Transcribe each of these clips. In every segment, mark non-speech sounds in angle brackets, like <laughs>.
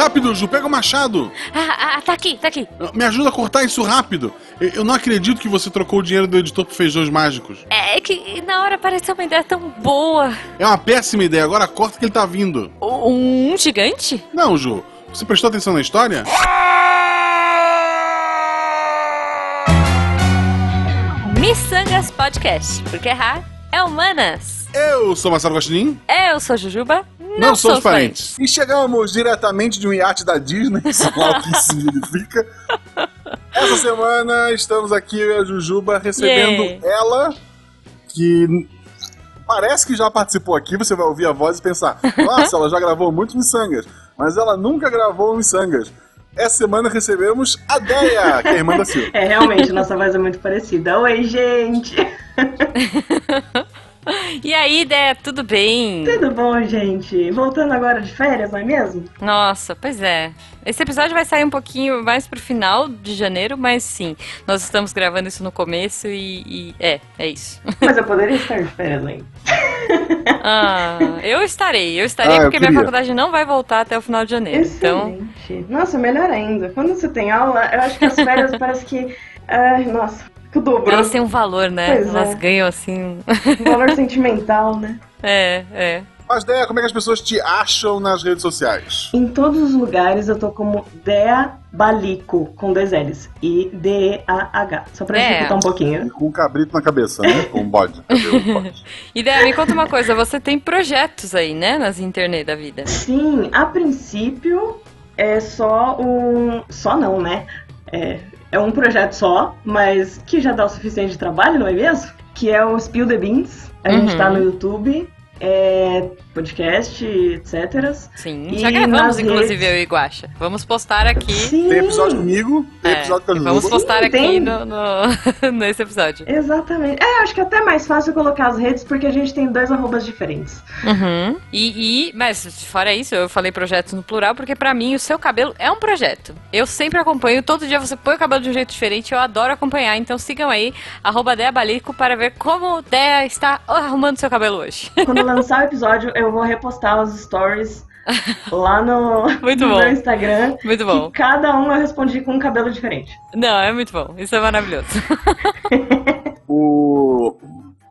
Rápido, Ju, pega o machado. Ah, ah, tá aqui, tá aqui. Me ajuda a cortar isso rápido. Eu não acredito que você trocou o dinheiro do editor por feijões mágicos. É que na hora pareceu uma ideia tão boa. É uma péssima ideia. Agora corta que ele tá vindo. Um gigante? Não, Ju. Você prestou atenção na história? Missangas Podcast, porque errar é humanas. Eu sou Marcelo Gostin. Eu sou Jujuba. Não, somos parentes. E chegamos diretamente de um iate da Disney, sei lá o que isso significa. Essa semana estamos aqui, e a Jujuba, recebendo Yay. ela, que parece que já participou aqui, você vai ouvir a voz e pensar, <laughs> nossa, ela já gravou muitos miçangas, mas ela nunca gravou miçangas. Essa semana recebemos a Deia, que é a irmã da Silva. É, realmente, nossa voz é muito parecida. Oi, gente! <laughs> <laughs> E aí, ideia, tudo bem? Tudo bom, gente? Voltando agora de férias, não é mesmo? Nossa, pois é. Esse episódio vai sair um pouquinho mais pro final de janeiro, mas sim, nós estamos gravando isso no começo e, e- é, é isso. <laughs> Mas eu poderia estar de férias ainda. <laughs> Ah, eu estarei, eu estarei Ah, eu porque minha queria. faculdade não vai voltar até o final de janeiro. Então, Excelente. Nossa, melhor ainda. Quando você tem aula, eu acho que as férias parece que. Ai, nossa, que o dobro. elas têm um valor, né? Pois elas é. ganham assim. Um valor <laughs> sentimental, né? é, é. Mas Deia, como é que as pessoas te acham nas redes sociais? Em todos os lugares eu tô como Dea Balico, com dois L's. I D-E-A-H. Só pra Dea. dificultar um pouquinho. Com um cabrito na cabeça, né? Com um bode. <laughs> bode. <laughs> Ideia, me conta uma coisa, você tem projetos aí, né? Nas internet da vida. Sim, a princípio é só um. Só não, né? É, é um projeto só, mas que já dá o suficiente de trabalho, não é mesmo? Que é o Spill the Beans. A gente Uhum. tá no YouTube, é, podcast, etc. Sim, E já gravamos, inclusive, redes- eu e Guaxa. Vamos postar aqui. Sim, Tem episódio comigo, tem É, episódio com a vamos postar Sim, aqui tem. no, no- <laughs> nesse episódio. exatamente. É, acho que é até mais fácil colocar as redes porque a gente tem dois arrobas diferentes. Uhum. E, e- mas fora isso, eu falei projetos no plural porque pra mim o seu cabelo é um projeto. Eu sempre acompanho, todo dia você põe o cabelo de um jeito diferente, eu adoro acompanhar. Então sigam aí, arroba Dea Balico para ver como Dea está arrumando seu cabelo hoje. Quando lançar o episódio, <laughs> eu vou repostar os stories <laughs> lá no, Muito no bom. meu Instagram. Muito bom. Cada um eu respondi com um cabelo diferente. Não, é muito bom. Isso é maravilhoso. <laughs> O...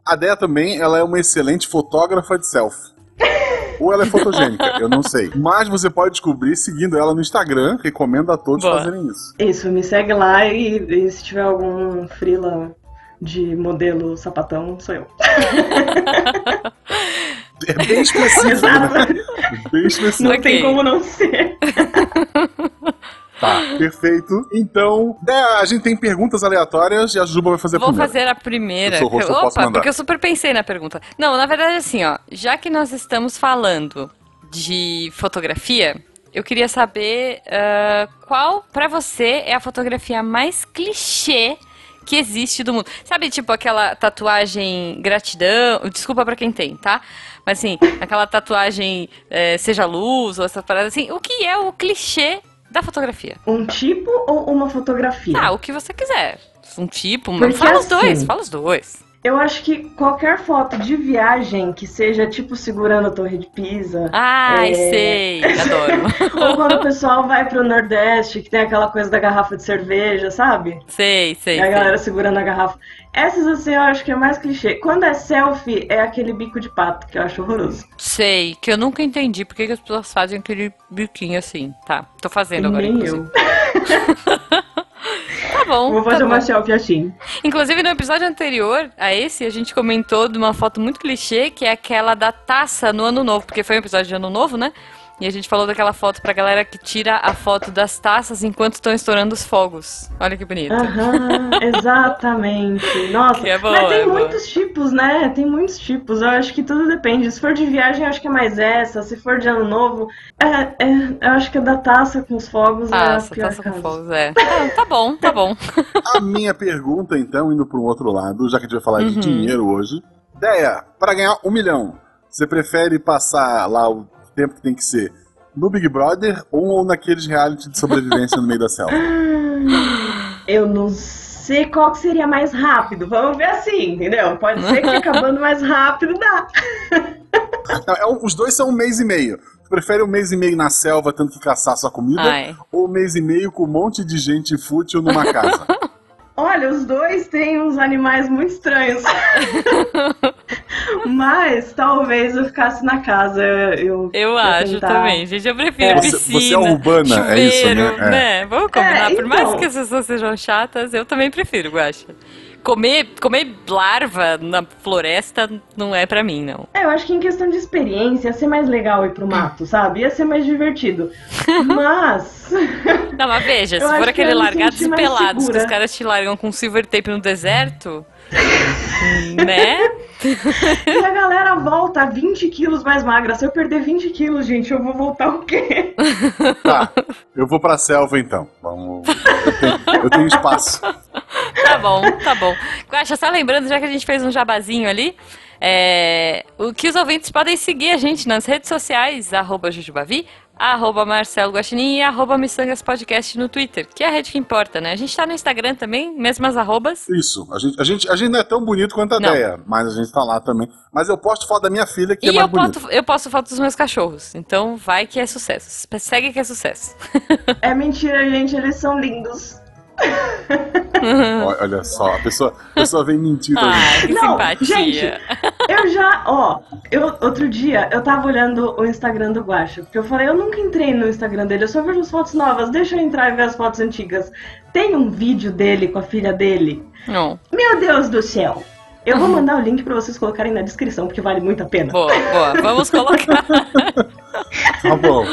A Deia também, ela é uma excelente fotógrafa de selfie. Ou ela é fotogênica, <laughs> eu não sei. Mas você pode descobrir seguindo ela no Instagram. Recomendo a todos Boa. fazerem isso. Isso, me segue lá e, e se tiver algum frila de modelo sapatão, sou eu. É bem específico, né? Bem específico. Não tem como não ser. Tá, perfeito. Então, Deia, a gente tem perguntas aleatórias e a Juba vai fazer a Vou primeira. fazer a primeira. Eu sou eu posso Opa, mandar. porque eu super pensei na pergunta. Não, na verdade, assim, ó, já que nós estamos falando de fotografia, eu queria saber ah, qual, pra você, é a fotografia mais clichê que existe do mundo. Sabe, tipo, aquela tatuagem gratidão, desculpa pra quem tem, tá? Mas assim, aquela tatuagem eh, seja luz ou essa parada assim, o que é o clichê da fotografia? Um tipo ou uma fotografia? Ah, o que você quiser. Um tipo, Porque fala os dois, assim- fala os dois. Eu acho que qualquer foto de viagem que seja tipo segurando a Torre de Pisa. Ai, É. sei, adoro. <laughs> Ou quando o pessoal vai pro Nordeste, que tem aquela coisa da garrafa de cerveja, sabe? sei, sei, E a sei. galera segurando a garrafa. Essas assim eu acho que é mais clichê. Quando é selfie, é aquele bico de pato, que eu acho horroroso. Sei, que eu nunca entendi por que as pessoas fazem aquele biquinho assim. Tá, tô fazendo agora, Nem inclusive. eu. <laughs> Tá bom, Vou tá fazer bom. uma selfie assim. Inclusive, no episódio anterior a esse, a gente comentou de uma foto muito clichê, que é aquela da taça no Ano Novo, porque foi um episódio de Ano Novo, né? E a gente falou daquela foto pra galera que tira a foto das taças enquanto estão estourando os fogos. Olha que bonito. Aham, exatamente. <laughs> Nossa, Que é boa, mas tem é boa. muitos tipos, né? Tem muitos tipos. Eu acho que tudo depende. Se for de viagem, eu acho que é mais essa. Se for de ano novo, é, é- eu acho que a da taça com os fogos Taça, é a pior taça com caso. fogos, é. Ah, tá bom, tá bom. A minha pergunta, então, indo para um outro lado, já que a gente vai falar Uhum. de dinheiro hoje. Deia, para ganhar um milhão, você prefere passar lá o tempo que tem que ser no Big Brother ou naqueles reality de sobrevivência no meio da selva? <laughs> Eu não sei qual que seria mais rápido. Vamos ver assim, entendeu? Pode ser que acabando mais rápido dá. Não, é um- os dois são um mês e meio. Tu prefere um mês e meio na selva tendo que caçar sua comida? Ai. Ou um mês e meio com um monte de gente fútil numa casa? <laughs> Olha, os dois têm uns animais muito estranhos. <laughs> Mas talvez eu ficasse na casa. Eu, Eu eu acho tentar- também, gente. Eu prefiro Você- piscina. você é urbana, é isso, chuveiro, né? É. né? Vamos combinar. É, Por mais então. que as pessoas sejam chatas, eu também prefiro, Guaxa. Comer, comer larva na floresta não é pra mim, não. É, eu acho que em questão de experiência ia ser mais legal ir pro mato, sabe? Ia ser mais divertido. <laughs> Mas. Não, mas veja, se for que aquele me largados e pelados que segura. os caras te largam com silver tape no deserto, <laughs> né? E a galera volta 20 quilos mais magra. Se eu perder 20 quilos, gente, eu vou voltar o quê? tá, eu vou pra selva então. Vamos. Eu tenho, eu tenho espaço. <laughs> <laughs> Tá bom, tá bom. Guaxa, só lembrando, já que a gente fez um jabazinho ali, é, o que os ouvintes podem seguir a gente nas redes sociais, arroba Jujubavi, arroba Marcelo Guaxinim e arroba Missangas Podcast no Twitter, que é a rede que importa, né? A gente tá no Instagram também, mesmas arrobas. Isso. A gente, a, gente, a gente não é tão bonito quanto a Não. ideia, mas a gente tá lá também. Mas eu posto foto da minha filha, que E é mais eu, bonita. posto, eu posto foto dos meus cachorros, então vai que é sucesso. Segue que é sucesso. <laughs> É mentira, gente, eles são lindos. <laughs> Olha- só, a pessoa, a pessoa vem gente. Ai, que Não, simpatia. gente. Eu já, ó, eu, outro dia eu tava olhando o Instagram do Guacha, porque eu falei, eu nunca entrei no Instagram dele, eu só vejo as fotos novas, deixa eu entrar e ver as fotos antigas. Tem um vídeo dele com a filha dele. Não, Meu Deus do céu! Eu vou <laughs> mandar o link pra vocês colocarem na descrição, porque vale muito a pena. boa, boa. Vamos colocar. <laughs> Tá bom.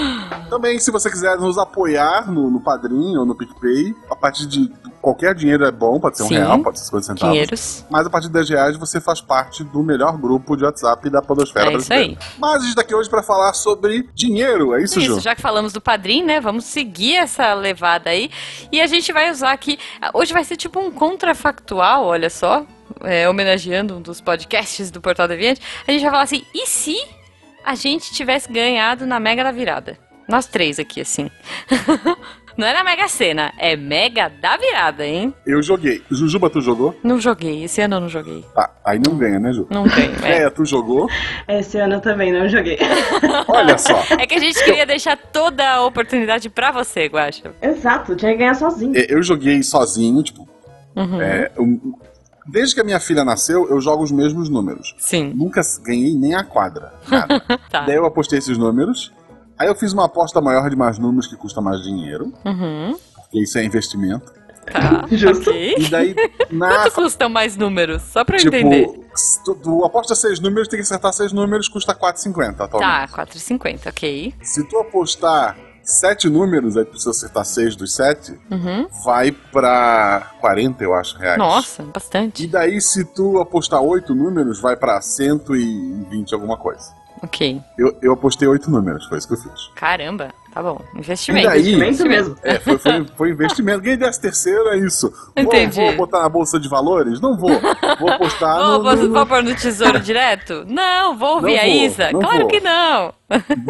Também, se você quiser nos apoiar no, no Padrim ou no PicPay, a partir de qualquer dinheiro é bom, pode ser um Sim. real, pode ser 50 centavos. Dinheiros. Mas a partir de 10 reais você faz parte do melhor grupo de WhatsApp da Podosfera É isso brasileira. Mas a gente tá aqui hoje pra falar sobre dinheiro, é isso, Isso, Ju? já que falamos do padrinho, né? Vamos seguir essa levada aí. E a gente vai usar aqui. Hoje vai ser tipo um contrafactual, olha só. é, homenageando um dos podcasts do Portal Deviante. A gente vai falar assim: e se a gente tivesse ganhado na Mega da Virada? Nós três aqui, assim. <laughs> Não é na Mega Sena, é Mega da Virada, hein? Eu joguei. Jujuba, tu jogou? Não joguei, esse ano eu não joguei. Tá, aí não ganha, né, Ju? Não tenho. <laughs> É. É, tu jogou? Esse ano eu também não joguei. <laughs> Olha só. é que a gente queria deixar toda a oportunidade pra você, Guaxa. Exato, tinha que ganhar sozinho. É, Eu joguei sozinho, tipo. Uhum. é, eu- desde que a minha filha nasceu, eu jogo os mesmos números. Sim, Nunca ganhei nem a quadra. Nada. <laughs> tá. Daí eu apostei esses números. Aí eu fiz uma aposta maior de mais números que custa mais dinheiro. Uhum. Porque isso é investimento. Tá, <laughs> Justo. ok. E daí, na. Quanto custam mais números? Só pra eu tipo, entender. tu, tu aposta seis números, tem que acertar seis números, custa 4,50 atualmente. Tá, 4,50, ok. Se tu apostar sete números, aí precisa acertar seis dos sete, Uhum. vai pra 40, eu acho, reais. Nossa, E bastante. daí, se tu apostar oito números, vai pra 120 alguma coisa. Ok. Eu, eu apostei oito números, foi isso que eu fiz. Caramba, tá bom. E Investimento. daí, Investimento mesmo. É, foi, foi, foi investimento. Ganhei dessa terceira, é isso. Vou, Entendi. vou botar na bolsa de valores? Não vou. Vou apostar Vou, no, vou, no- vou pôr no tesouro direto? Não, vou ouvir Não a vou, Isa? Claro vou. que não.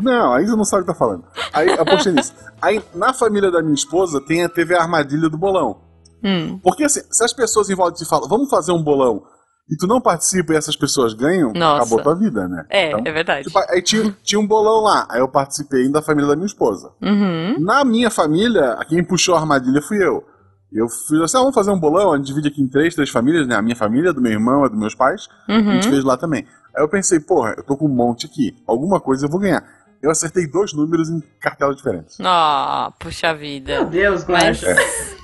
Não, a Isa não sabe o que tá falando. Aí apostei nisso. Aí, na família da minha esposa, tem, teve a armadilha do bolão. Hum, Porque assim, se as pessoas em volta te falam, vamos fazer um bolão, e tu não participa e essas pessoas ganham, Nossa. acabou tua vida, né? é, Então, é verdade. tipo, aí tinha, tinha um bolão lá, aí eu participei da família da minha esposa. Uhum. Na minha família, quem puxou a armadilha fui eu. Eu fiz assim, ah, vamos fazer um bolão, a gente divide aqui em três, três famílias, né? A minha família, do meu irmão, a dos meus pais. A gente Uhum. fez lá também. Aí eu pensei, porra, eu tô com um monte aqui, alguma coisa eu vou ganhar. Eu acertei dois números em cartelas diferentes. Ah, puxa vida. Meu Deus, Mas, Guacha.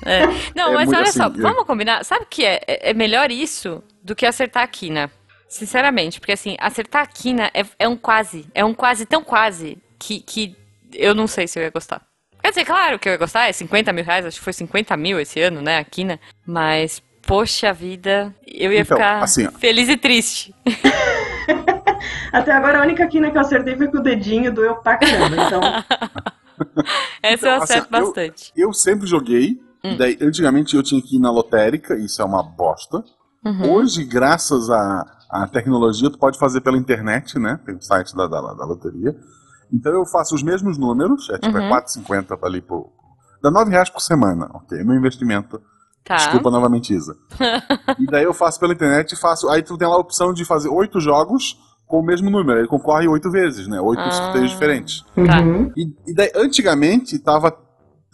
é. Não, É mas olha assim, só, é. vamos combinar. Sabe o que é? é? é melhor isso do que acertar a quina. Sinceramente, porque assim, acertar a quina é, é um quase. É um quase tão quase que, que eu não sei se eu ia gostar. Quer dizer, claro que eu ia gostar, é 50 mil reais, acho que foi 50 mil esse ano, né, a quina. Mas, poxa vida, eu ia Então, ficar assim, feliz e triste. <laughs> Até agora a única quina que eu acertei foi com o dedinho, doeu pra caramba. Então, <laughs> Essa Então, eu assim, acerto eu- bastante. Eu sempre joguei, Hum. daí antigamente eu tinha que ir na lotérica, isso é uma bosta. Uhum. Hoje, graças à, à tecnologia, tu pode fazer pela internet, né? Tem o site da, da, da loteria. Então eu faço os mesmos números, é tipo Uhum. é 4,50 ali por. Dá 9 reais por semana, ok? Meu investimento. Tá. Desculpa novamente, Isa. <laughs> e daí eu faço pela internet e faço. Aí tu tem lá a opção de fazer oito jogos com o mesmo número. Ele concorre oito vezes, né? Oito Ah. sorteios diferentes. Tá. Uhum. E, e daí, antigamente tava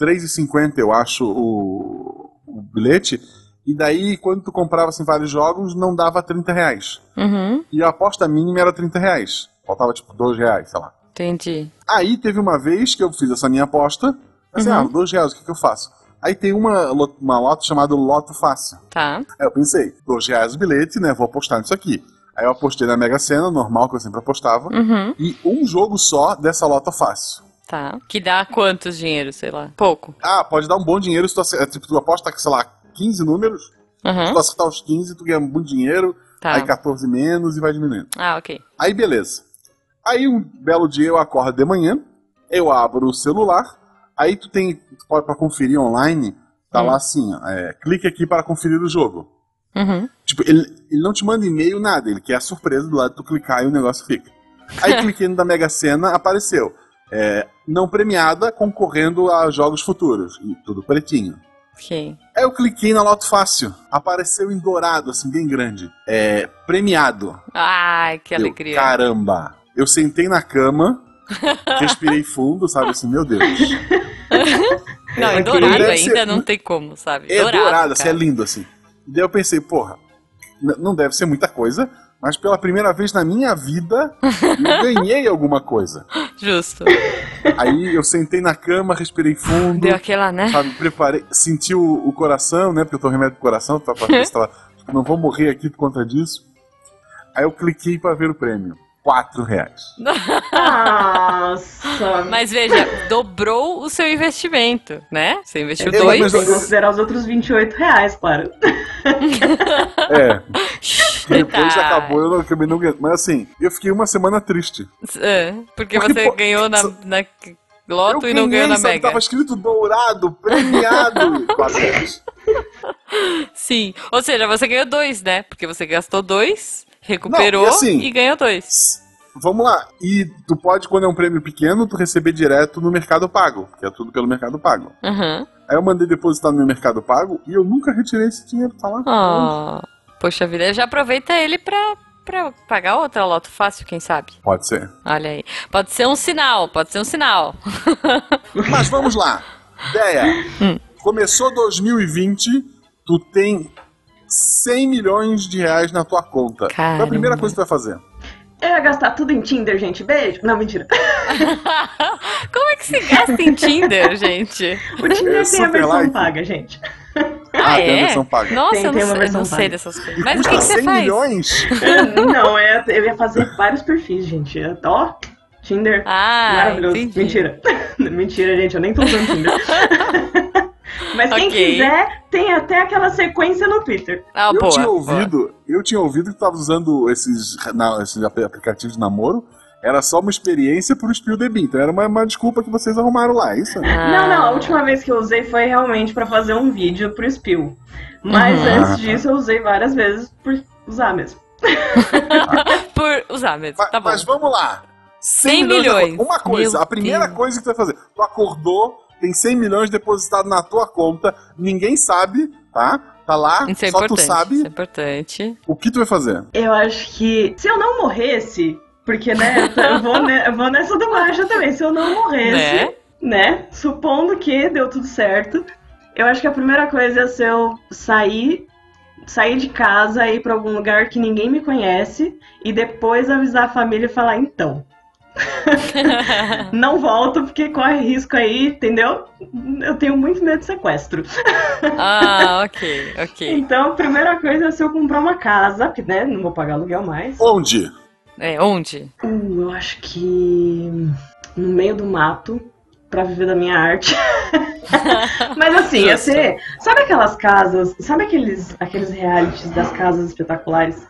R$3,50, eu acho, o, o bilhete. E daí, quando tu comprava assim, vários jogos, não dava 30 reais. Uhum. E a aposta mínima era 30 reais. Faltava tipo 2 reais, sei lá. Entendi. Aí teve uma vez que eu fiz essa minha aposta. Assim, Uhum. ah, 2 reais, o que, que eu faço? Aí tem uma, uma loto chamada Loto Fácil. Tá. Aí eu pensei, 2 reais o bilhete, né? Vou apostar nisso aqui. Aí eu apostei na Mega Sena, normal, que eu sempre apostava. Uhum. E um jogo só dessa Loto Fácil. Tá. Que dá quantos dinheiro, sei lá? Pouco. Ah, pode dar um bom dinheiro se tu, é, tipo, tu aposta, sei lá, 15 números. Se Uhum. tu acertar os 15, tu ganha muito dinheiro. Tá. Aí 14 menos e vai diminuindo. Ah, ok. Aí beleza. Aí um belo dia eu acordo de manhã, eu abro o celular, aí tu tem, tu pode para conferir online, tá Hum. lá assim, ó, é, clique aqui para conferir o jogo. Uhum. Tipo, ele, ele não te manda e-mail, nada, ele quer a surpresa do lado, tu clicar e o negócio fica. Aí <laughs> cliquei no da Mega Sena, apareceu. é, não premiada, concorrendo a jogos futuros. E tudo pretinho. Ok. Aí eu cliquei na Loto Fácil. Apareceu em dourado, assim, bem grande. É, premiado. Ai, que Eu, alegria. caramba! Eu sentei na cama, <laughs> respirei fundo, sabe assim, meu Deus. <laughs> Não, em Ok. dourado ainda ser- não tem como, sabe? É dourado, assim, é lindo, assim. E daí eu pensei, porra, não deve ser muita coisa, mas pela primeira vez na minha vida, <laughs> eu ganhei alguma coisa. Justo. Aí eu sentei na cama, respirei fundo, Deu aquela, né? sabe, preparei, senti o, o coração, né, porque eu tô remédio pro coração, pra, <laughs> pra tipo, não vou morrer aqui por conta disso. Aí eu cliquei pra ver o prêmio. Quatro reais. Nossa. <laughs> Mas veja, dobrou o seu investimento, né? Você investiu É, dois. mas que considerar os outros 28 reais, claro. <laughs> É, depois Tá. acabou, eu não, acabei não ganhando. Mas assim, eu fiquei uma semana triste. É, porque Porque, você pô, ganhou na, na Loto eu e não ganhou ganhei, na sabe, Mega. Tava escrito dourado, premiado. <laughs> Sim. Ou seja, você ganhou dois, né? Porque você gastou dois, recuperou Não, e assim- e ganhou dois. Vamos lá. E tu pode, quando é um prêmio pequeno, tu receber direto no Mercado Pago, que é tudo pelo Mercado Pago. Uhum. Aí eu mandei depositar no meu Mercado Pago e eu nunca retirei esse dinheiro, tá lá. Oh, poxa vida, já aproveita ele pra, pra pagar outra Loto Fácil, quem sabe? Pode ser. Olha aí. Pode ser um sinal, pode ser um sinal. <laughs> Mas vamos lá. Ideia. Hum. Começou 2020, tu tem 100 milhões de reais na tua conta. Qual é a primeira Caramba. coisa que tu vai fazer? Eu ia gastar tudo em Tinder, gente. Beijo. Não, mentira. <laughs> Como é que se gasta em Tinder, gente? O Tinder tem a super versão like. paga, gente. Ah, tem a é? versão paga. Nossa, Tem- eu tem não, uma sei, eu versão não sei dessas coisas. E Mas o que, que você 100 faz? milhões? Não, é, eu ia fazer vários perfis, gente. Ó, Tinder. Ah, Maravilhoso. entendi. Mentira. <laughs> Mentira, gente. Eu nem tô usando Tinder. <laughs> Mas quem Ok. quiser, tem até aquela sequência no Twitter. Ah, eu boa. tinha boa. ouvido, eu tinha ouvido que tu tava usando esses, esses ap- aplicativos de namoro. Era só uma experiência pro Spill the Bean. Então era uma, uma desculpa que vocês arrumaram lá, é isso? Ah. Não, não, a última vez que eu usei foi realmente pra fazer um vídeo pro Spill. Mas Uhum. antes disso eu usei várias vezes por usar mesmo. <laughs> Por usar mesmo, Mas, tá bom. mas vamos lá. 100 na milhões. conta. Uma coisa, Meu a primeira Deus. coisa que tu vai fazer. Tu acordou, tem 100 milhões depositado na tua conta, ninguém sabe, tá? Tá lá, Isso é só tu importante. sabe Isso é importante. o que tu vai fazer. Eu acho que se eu não morresse, porque né, eu vou, ne- eu vou nessa do Marcha também, se eu não morresse, Né? né, supondo que deu tudo certo, eu acho que a primeira coisa é se eu sair, sair de casa e ir pra algum lugar que ninguém me conhece e depois avisar a família e falar, então, <laughs> não volto porque corre risco aí, entendeu? Eu tenho muito medo de sequestro. <laughs> ah, ok, ok. Então, a primeira coisa é se eu comprar uma casa, porque, né, não vou pagar aluguel mais. Onde? É, onde? Uh, eu acho que no meio do mato pra viver da minha arte. <laughs> Mas assim, ia ser. Sabe aquelas casas? Sabe aqueles, aqueles realities das casas espetaculares?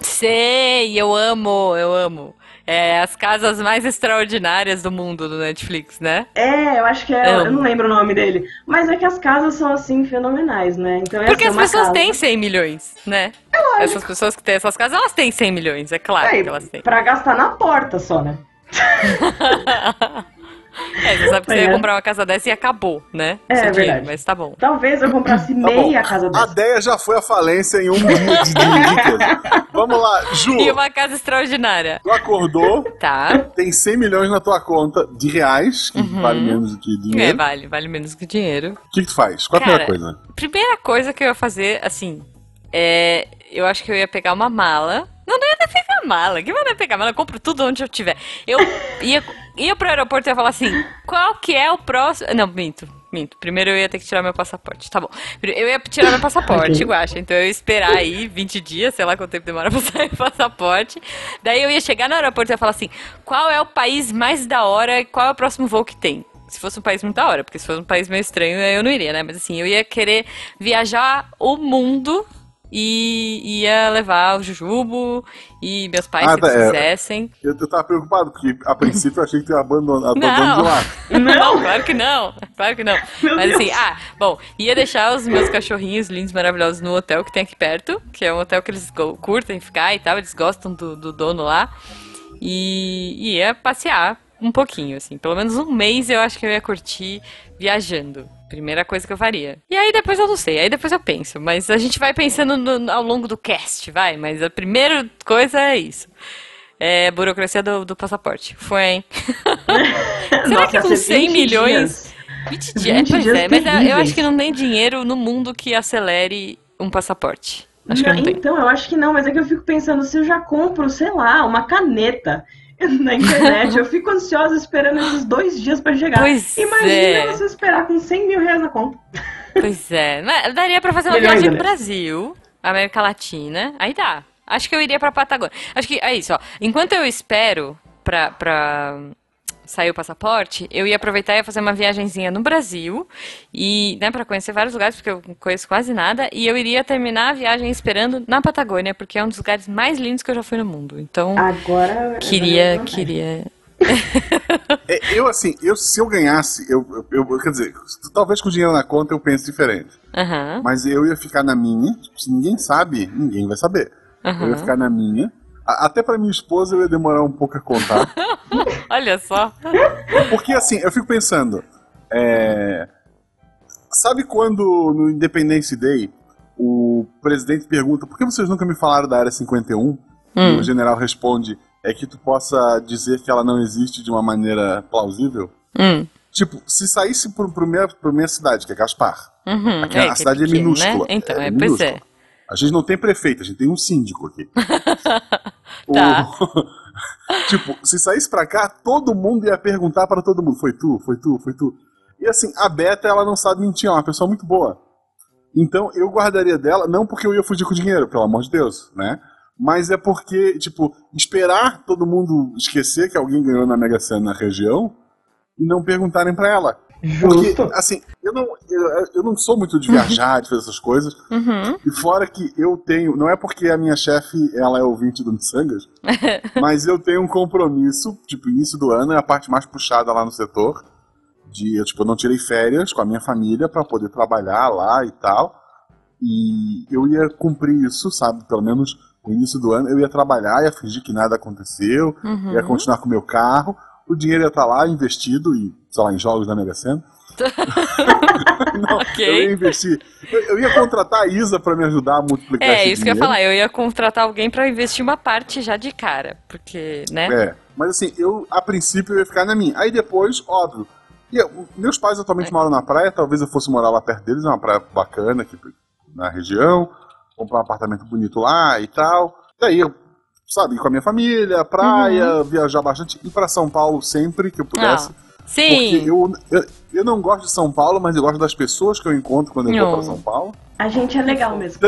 Sei, eu amo, eu amo. É as casas mais extraordinárias do mundo do Netflix, né? É, eu acho que é. Amo. Eu não lembro o nome dele. Mas é que as casas são assim fenomenais, né? Então Porque as uma pessoas casa. têm 100 milhões, né? Essas pessoas que têm essas casas, elas têm 100 milhões, é claro É, que elas têm. pra gastar na porta só, né? <laughs> <laughs> É, você sabe que você ia comprar uma casa dessa e acabou, né? É, dinheiro, verdade. mas tá bom. Talvez eu comprasse <laughs> Tá bom. meia casa A dessa. Deia já foi à falência em um dia de, riqueza. <laughs> Vamos lá, Ju. E uma casa extraordinária. Tu acordou, Tá. tem 100 milhões na tua conta de reais, que vale menos do que É, dinheiro. vale, vale menos que dinheiro. O que, que tu faz? Qual é a Cara, primeira coisa? Primeira coisa que eu ia fazer, assim, é. Eu acho que eu ia pegar uma mala. Não, não ia pegar mala. Que vai pegar mala? Eu compro tudo onde eu tiver. Eu ia, ia pro aeroporto e ia falar assim: qual que é o próximo. Não, minto. Minto. Primeiro eu ia ter que tirar meu passaporte. Tá bom. Eu ia tirar meu passaporte, Ok. <laughs> Guaxa. Então eu ia esperar aí 20 dias, sei lá quanto tempo demora <laughs> pra sair o passaporte. Daí eu ia chegar no aeroporto e ia falar assim: qual é o país mais da hora e qual é o próximo voo que tem? Se fosse um país muito da hora, porque se fosse um país meio estranho, eu não iria, né? Mas assim, eu ia querer viajar o mundo e ia levar o Jujubo e meus pais, Ah, se tá, eles é. quisessem. Eu, eu tava preocupado, porque a princípio eu achei que tu ia abandonar Não. abandonar de lá. <laughs> Não, claro que não. Claro que não. <laughs> Meu Mas assim, Deus. ah, bom, ia deixar os meus cachorrinhos lindos, maravilhosos no hotel que tem aqui perto, que é um hotel que eles curtem ficar e tal, eles gostam do, do dono lá. E e ia passear um pouquinho, assim. Pelo menos um mês eu acho que eu ia curtir viajando. Primeira coisa que eu faria. E aí depois eu não sei, aí depois eu penso. Mas a gente vai pensando no- ao longo do cast, vai. Mas a primeira coisa é isso. É burocracia do, do passaporte. Foi, hein? <laughs> Será Nossa, que com ia ser 100 20 milhões. dias. 20 dias, 20 pois dias é, mas eu- terríveis. acho que não tem dinheiro no mundo que acelere um passaporte. Acho que Não, não tem. Então, eu acho que não, mas é que eu fico pensando, se eu já compro, sei lá, uma caneta <laughs> na internet, eu fico ansiosa esperando esses dois dias pra chegar. Pois Imagina é. você esperar com 100 mil reais na conta. Pois é. Mas daria pra fazer uma Milhões, viagem pro né? Brasil, América Latina. Aí dá. Acho que eu iria pra Patagônia. Acho que é isso, ó. Enquanto eu espero pra, pra sair o passaporte, eu ia aproveitar e ia fazer uma viagenzinha no Brasil e, né, para conhecer vários lugares, porque eu não conheço quase nada, e eu iria terminar a viagem esperando na Patagônia, porque é um dos lugares mais lindos que eu já fui no mundo. Então, Agora. queria, agora eu queria. É, eu, assim, eu, se eu ganhasse, eu, eu, eu- quer dizer, talvez com o dinheiro na conta eu pense diferente. Aham, Mas eu ia ficar na minha, tipo, se ninguém sabe, ninguém vai saber. Eu ia ficar na minha. A- Até pra minha esposa eu ia demorar um pouco a contar. <laughs> Olha só. Porque assim, eu fico pensando. é, Sabe quando no Independence Day o presidente pergunta por que vocês nunca me falaram da Área 51? E Hum. o general responde: é que tu possa dizer que ela não existe de uma maneira plausível? Hum, Tipo, se saísse por, por, minha, minha cidade, que é Gaspar, uhum. Aqui a que cidade é pequeno, minúscula, Né? Então, é é, pois minúscula. é. A gente não tem prefeito, a gente tem um síndico aqui. <laughs> O- Tá. <laughs> tipo, se saísse pra cá, todo mundo ia perguntar pra todo mundo: foi tu, foi tu, foi tu. E assim, a Beta, ela não sabe mentir, é uma pessoa muito boa. Então eu guardaria dela, não porque eu ia fugir com dinheiro, pelo amor de Deus, né? Mas é porque, tipo, esperar todo mundo esquecer que alguém ganhou na Mega Sena na região e não perguntarem pra ela. Porque, assim, eu não, eu, eu não sou muito de viajar, de fazer essas coisas. Uhum. E fora que eu tenho, não é porque a minha chefe ela é ouvinte do Missangas, <laughs> mas eu tenho um compromisso, tipo, início do ano é a parte mais puxada lá no setor. De, eu, tipo, eu não tirei férias com a minha família pra poder trabalhar lá e tal. E eu ia cumprir isso, sabe? Pelo menos no início do ano eu ia trabalhar, ia fingir que nada aconteceu, Uhum. ia continuar com o meu carro, o dinheiro ia estar lá investido e, sei lá, em jogos da Mega Sena. <laughs> Não, Ok. Eu ia investir. Eu, eu ia contratar a Isa pra me ajudar a multiplicar É, isso que eu ia dinheiro. falar. Eu ia contratar alguém pra investir uma parte já de cara. Porque, né? É, mas assim, eu, a princípio, eu ia ficar na minha. Aí depois, óbvio. Eu- meus pais atualmente É. moram na praia, talvez eu fosse morar lá perto deles, é uma praia bacana aqui na região, comprar um apartamento bonito lá e tal. Daí eu, sabe, ir com a minha família, praia, Uhum. viajar bastante, ir pra São Paulo sempre que eu pudesse. Ah, Sim. Porque eu, eu, eu não gosto de São Paulo, mas eu gosto das pessoas que eu encontro quando eu vou Não. pra São Paulo. A gente é legal mesmo.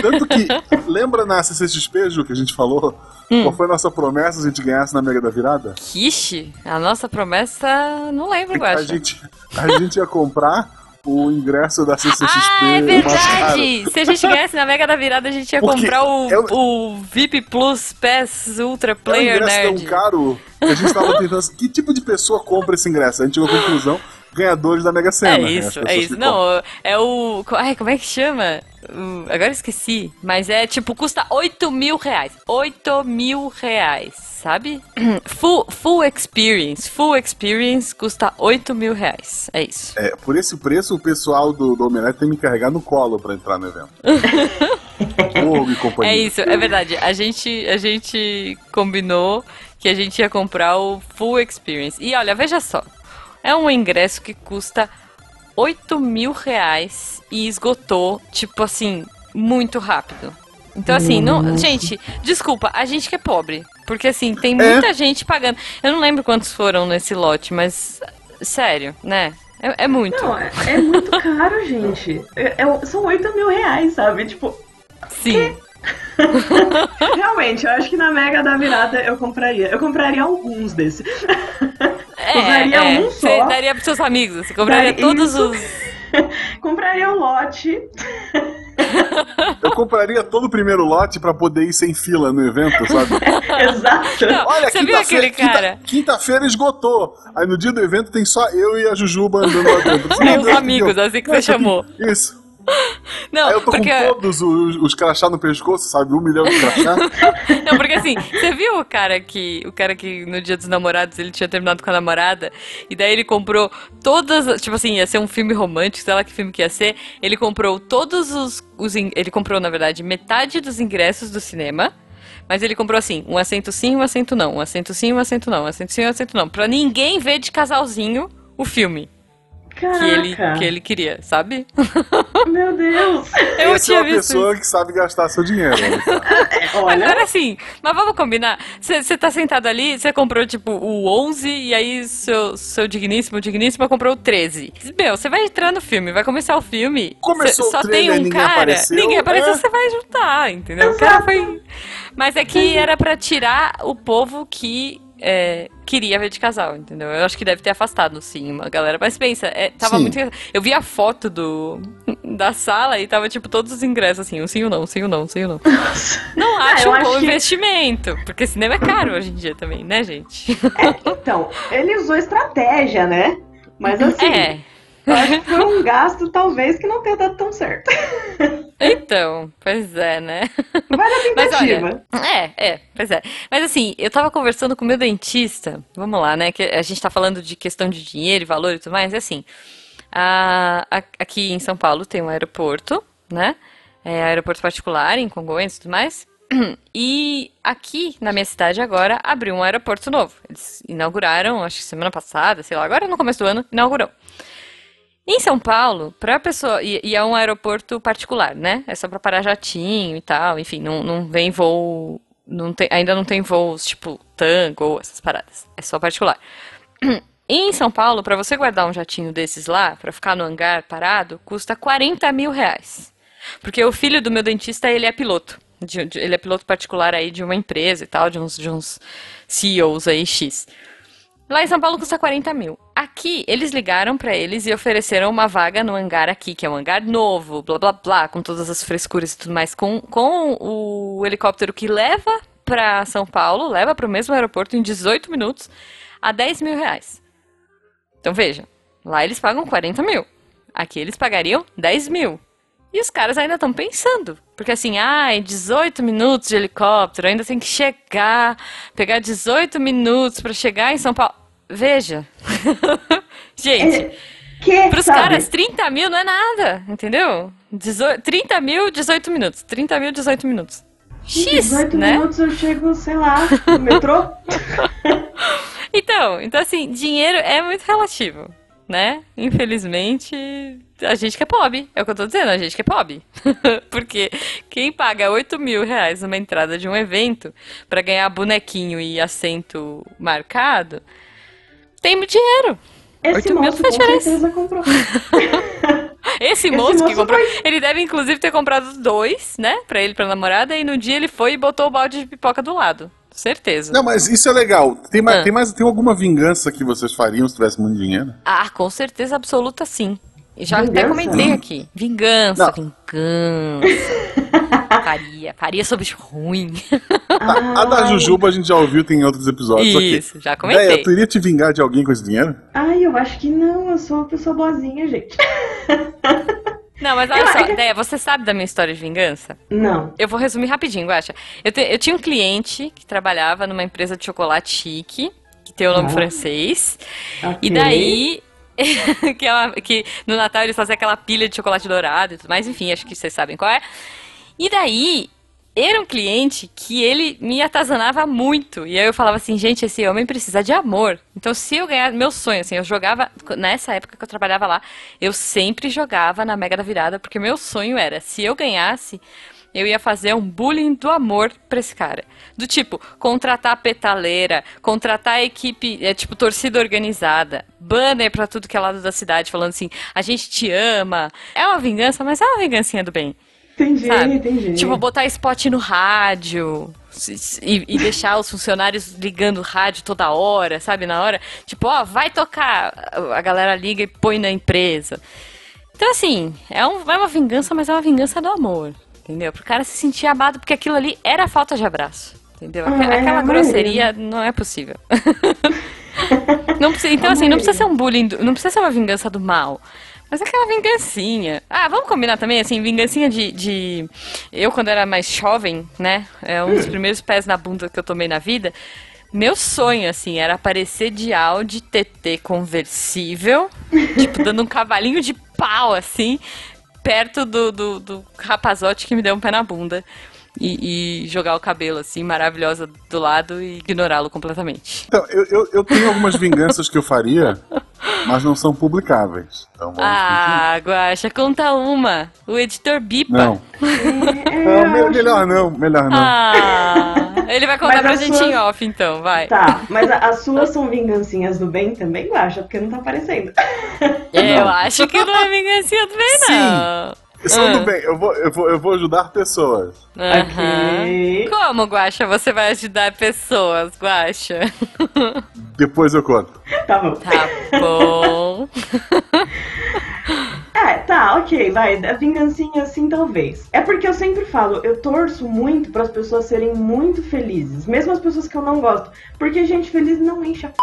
Tanto que, <laughs> lembra na CCXP, Ju, que a gente falou? Hum. Qual foi a nossa promessa se a gente ganhasse na Mega da Virada? Ixi, a nossa promessa. Não lembro, eu A acho. gente, a gente ia comprar o ingresso da CCXP. Ah, é verdade! Se a gente ganhasse na Mega da Virada, a gente ia Porque comprar o, é o- VIP Plus PES Ultra Era um Player ingresso Nerd. tão caro que a gente tava <laughs> tentando. assim, Que tipo de pessoa compra esse ingresso? A gente chegou à conclusão: ganhadores da Mega Sena. É né? Isso, é isso. Não, é o. Ai, como é que chama? Uh, agora esqueci. Mas é tipo, custa 8 mil reais. 8 mil reais, sabe? <clears throat> Full, full experience. Full experience custa 8 mil reais. É isso. É, por esse preço, o pessoal do, do Omelete tem que me carregar no colo pra entrar no evento. <laughs> É isso, é verdade. A gente, a gente combinou que a gente ia comprar o full experience. E olha, veja só. É um ingresso que custa 8 mil reais e esgotou, tipo assim, muito rápido. Então, assim, não, gente, desculpa, a gente que é pobre. Porque, assim, tem muita gente pagando. Eu não lembro quantos foram nesse lote, mas, sério, né? É, é muito. Não, é, é muito caro, gente. É- é- são 8 mil reais, sabe? Tipo, Sim. <laughs> realmente, eu acho que na Mega da Virada eu compraria. Eu compraria alguns desses. É, <laughs> Usaria é. um Você só. daria pros seus amigos. Você compraria Daria todos isso. os. <laughs> compraria um lote. Eu compraria todo o primeiro lote pra poder ir sem fila no evento, sabe? Exato. Não, Olha, você viu quinta-feira- aquele cara? quinta- Quinta-feira esgotou. Aí no dia do evento tem só eu e a Jujuba andando lá dentro. E Meu os Deus, amigos, assim que você chamou. Isso. <laughs> Não, Aí eu tô porque. com todos os, os crachá no pescoço, sabe? Um milhão de crachá. <laughs> Não, porque assim, você viu o cara que. O cara que no dia dos namorados ele tinha terminado com a namorada, e daí ele comprou todas. as- Tipo assim, ia ser um filme romântico, sei lá que filme que ia ser. Ele comprou todos os. os ele comprou, na verdade, metade dos ingressos do cinema. Mas ele comprou assim, um assento sim, um assento não, um assento sim, um assento não, um assento sim, um assento não. Pra ninguém ver de casalzinho o filme que ele, que ele queria, sabe? <laughs> Meu Deus. Eu Essa é tinha uma visto pessoa que sabe gastar seu dinheiro. né? <laughs> Olha, Agora sim, mas vamos combinar. Você tá sentado ali, você comprou tipo o 11 e aí seu, seu digníssimo, digníssima comprou o 13. Meu, você vai entrar no filme, vai começar o filme. Começou cê- só o trailer, tem um ninguém cara, apareceu, ninguém apareceu, é. você vai juntar, entendeu? O cara foi. Mas é que era pra tirar o povo que é, queria ver de casal, entendeu? Eu acho que deve ter afastado, sim, uma galera. Mas pensa, é, tava Sim. muito. Eu vi a foto do, da sala e tava, tipo, todos os ingressos, assim, um sim ou não, um sim ou não, um sim ou não. Não acho eu um acho bom que- investimento, porque cinema é caro hoje em dia também, né, gente? então, ele usou estratégia, né? Mas <laughs> assim, É. acho que foi um gasto talvez que não tenha dado tão certo. <laughs> Então, pois é, né? Vale a Mas tentativa. olha, é, é, pois é. Mas assim, eu tava conversando com o meu dentista, vamos lá, né? Que a gente tá falando de questão de dinheiro e valor e tudo mais, é assim. a- a- aqui em São Paulo tem um aeroporto, né? É aeroporto particular em Congonhas e tudo mais. <clears throat> E aqui na minha cidade agora abriu um aeroporto novo. Eles inauguraram, acho que semana passada, sei lá, agora no começo do ano, inaugurou. Em São Paulo, pra pessoa. E, e é um aeroporto particular, né? É só pra parar jatinho e tal. Enfim, não, não vem voo. Não tem, ainda não tem voos tipo tango, essas paradas. É só particular. <clears throat> Em São Paulo, pra você guardar um jatinho desses lá, pra ficar no hangar parado, custa 40 mil reais. Porque o filho do meu dentista, ele é piloto. De- de- ele é piloto particular aí de uma empresa e tal, de uns, de uns CEOs aí X. Lá em São Paulo custa 40 mil. Aqui, eles ligaram pra eles e ofereceram uma vaga no hangar aqui, que é um hangar novo, blá blá blá, com todas as frescuras e tudo mais, com, com o helicóptero que leva pra São Paulo, leva pro mesmo aeroporto em 18 minutos, a 10 mil reais. Então veja, lá eles pagam 40 mil. Aqui eles pagariam 10 mil. E os caras ainda estão pensando. Porque assim, ai, 18 minutos de helicóptero, ainda tem que chegar, pegar 18 minutos pra chegar em São Paulo. Veja. <laughs> Gente, Que, pros sabe? caras, 30 mil não é nada, entendeu? 18, 30 mil, 18 minutos. 30 mil, 18 minutos. X, 18 né? minutos eu chego, sei lá, no metrô. <laughs> Então, então assim, dinheiro é muito relativo, né? Infelizmente, a gente que é pobre, é o que eu tô dizendo, a gente que é pobre. <laughs> Porque quem paga 8 mil reais numa entrada de um evento pra ganhar bonequinho e assento marcado, tem muito dinheiro. Esse 8 mil moço faz com diferença. certeza comprou. <laughs> Esse moço que moço comprou, foi- ele deve inclusive ter comprado dois, né? Pra ele e pra namorada, e no dia ele foi e botou o balde de pipoca do lado. Certeza. Não, mas isso é legal. Tem mais, Ah. tem mais tem alguma vingança que vocês fariam se tivesse muito dinheiro? Ah, com certeza absoluta sim. E já até Vingança? comentei aqui. Vingança, Não. vingança. <laughs> faria, faria sobre o ruim. A da Jujuba a gente já ouviu, tem em outros episódios. Isso, já comentei. Véia, tu iria te vingar de alguém com esse dinheiro? Ai, eu acho que não, eu sou uma pessoa boazinha, gente. <laughs> Não, mas olha só, ideia, você sabe da minha história de vingança? Não. Eu vou resumir rapidinho, Guaxa. Eu, te, eu tinha um cliente que trabalhava numa empresa de chocolate chique, que tem o nome Ah. francês. Ok. E daí. <laughs> que, é uma- que no Natal eles fazem aquela pilha de chocolate dourado e tudo mais, enfim, acho que vocês sabem qual é. E daí, era um cliente que ele me atazanava muito. E aí eu falava assim, gente, esse homem precisa de amor. Então, se eu ganhar, meu sonho, assim, eu jogava, nessa época que eu trabalhava lá, eu sempre jogava na Mega da Virada, porque meu sonho era, se eu ganhasse, eu ia fazer um bullying do amor pra esse cara. Do tipo, contratar petaleira, contratar equipe, é, tipo, torcida organizada, banner pra tudo que é lado da cidade, falando assim, a gente te ama. É uma vingança, mas é uma vingancinha do bem. Entendi, Sabe? entendi. Tipo, botar spot no rádio e, e deixar os funcionários ligando o rádio toda hora, sabe? Na hora. Tipo, ó, vai tocar. A galera liga e põe na empresa. Então, assim, é, um, é uma vingança, mas é uma vingança do amor. Entendeu? Pro cara se sentir amado, porque aquilo ali era falta de abraço. Entendeu? Aquela, Ah, é, aquela grosseria não é possível. <laughs> Não precisa- então, assim, não precisa ser um bullying, não precisa ser uma vingança do mal. Mas aquela vingancinha. Ah, vamos combinar também, assim, vingancinha de. de... Eu, quando era mais jovem, né? É um dos primeiros pés na bunda que eu tomei na vida. Meu sonho, assim, era aparecer de Audi TT conversível, <laughs> tipo, dando um cavalinho de pau, assim, perto do, do, do rapazote que me deu um pé na bunda. E, e jogar o cabelo, assim, maravilhosa do lado e ignorá-lo completamente. Então, eu, eu, eu tenho algumas vinganças que eu faria, mas não são publicáveis. Então vamos Ah, Guaxa, conta uma. O editor bipa. Não. É, Não, me- melhor não, melhor não. Ah, ele vai contar Mas pra gente suas- em off, então, vai. Tá, mas as suas são vingancinhas do bem também, Guaxa? Porque não tá aparecendo. Eu Não. acho que não é vingancinha do bem, Sim. Não. São Ah. do bem, eu vou, eu, vou, eu vou ajudar pessoas. Aham. Ok. Como, Guaxa, você vai ajudar pessoas, Guaxa? <laughs> Depois eu conto. Tá bom. Tá bom. É, <laughs> tá, ok, vai. Da vingancinha assim, talvez. É porque eu sempre falo, eu torço muito para as pessoas serem muito felizes, mesmo as pessoas que eu não gosto. Porque gente feliz não enche a p.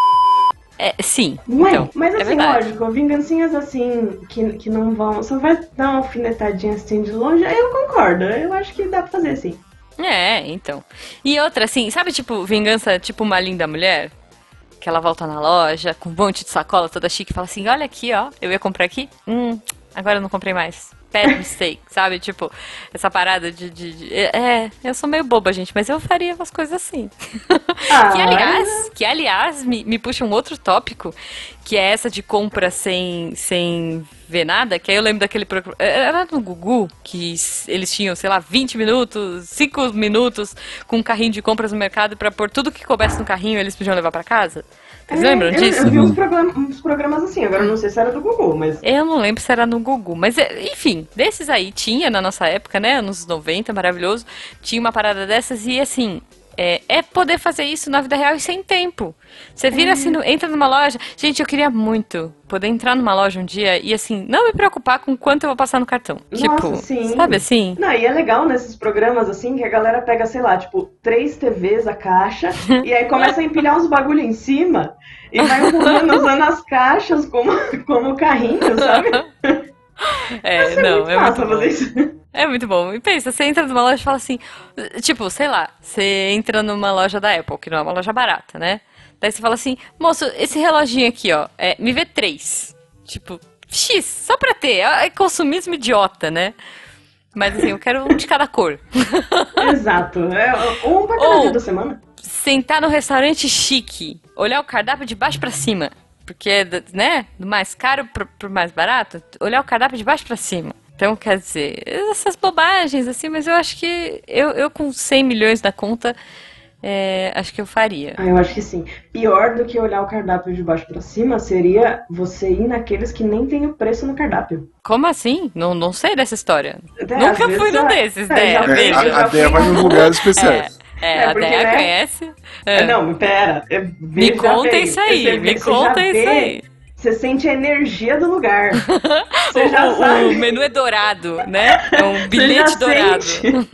É, sim, Não é? então, Mas é assim, lógico, vingancinhas assim, que, que não vão. Só vai dar uma alfinetadinha assim de longe, aí eu concordo. Eu acho que dá pra fazer assim. É, então. E outra, assim, sabe, tipo, vingança, tipo uma linda mulher? Que ela volta na loja com um monte de sacola toda chique e fala assim: Olha aqui, ó, eu ia comprar aqui. Hum, agora eu não comprei mais. Bad mistake, sabe? Tipo, essa parada de, de- de- É, eu sou meio boba, gente, mas eu faria umas coisas assim. Ah, <laughs> que, aliás, que, aliás me, me puxa um outro tópico, que é essa de compra sem, sem ver nada, que aí eu lembro daquele programa. Era no Gugu, que eles tinham, sei lá, 20 minutos, 5 minutos com um carrinho de compras no mercado pra pôr tudo que coubesse no carrinho eles podiam levar pra casa. Vocês É, lembram eu, disso? Eu vi uns, program- uns programas assim, agora eu não sei se era do Google, mas. Eu não lembro se era no Gugu, mas é, enfim, desses aí tinha na nossa época, né? Anos 90, maravilhoso. Tinha uma parada dessas e assim. É, é poder fazer isso na vida real e sem tempo. Você vira assim, no- entra numa loja. Gente, eu queria muito poder entrar numa loja um dia e assim, não me preocupar com quanto eu vou passar no cartão. Nossa, tipo, sim. sabe assim? Não, e é legal nesses programas assim que a galera pega, sei lá, tipo, três TVs a caixa <laughs> e aí começa a empilhar uns bagulho em cima e vai empurrando <laughs> usando as caixas como, como carrinho, sabe? <laughs> É, Isso é não, muito é muito bom. É muito bom. E pensa, você entra numa loja e fala assim, tipo, sei lá, você entra numa loja da Apple, que não é uma loja barata, né? Daí você fala assim, moço, esse reloginho aqui, ó, é, me vê três. Tipo, X, só pra ter. É é consumismo idiota, né? Mas assim, eu quero um de cada cor. <laughs> Exato. É, um pra cada Ou- dia da semana. Sentar no restaurante chique, olhar o cardápio de baixo pra cima. Porque, né, do mais caro pro, pro mais barato, olhar o cardápio de baixo pra cima. Então, quer dizer, essas bobagens, assim, mas eu acho que eu, eu com 100 milhões na conta, é, acho que eu faria. Ah, eu acho que sim. Pior do que olhar o cardápio de baixo pra cima seria você ir naqueles que nem tem o preço no cardápio. Como assim? Não, não sei dessa história. Até às Nunca fui num já- desses, é, já fui- É, a, a Dé vai nos lugares especiais. É, É, a porque, Déia né? conhece. É, É. Não, pera. é, Me conta bem. isso aí, Você- me você conta isso vê- aí. Você sente a energia do lugar. <laughs> Você O, já o- sabe. o menu é dourado, né? <laughs> É um bilhete dourado. sente.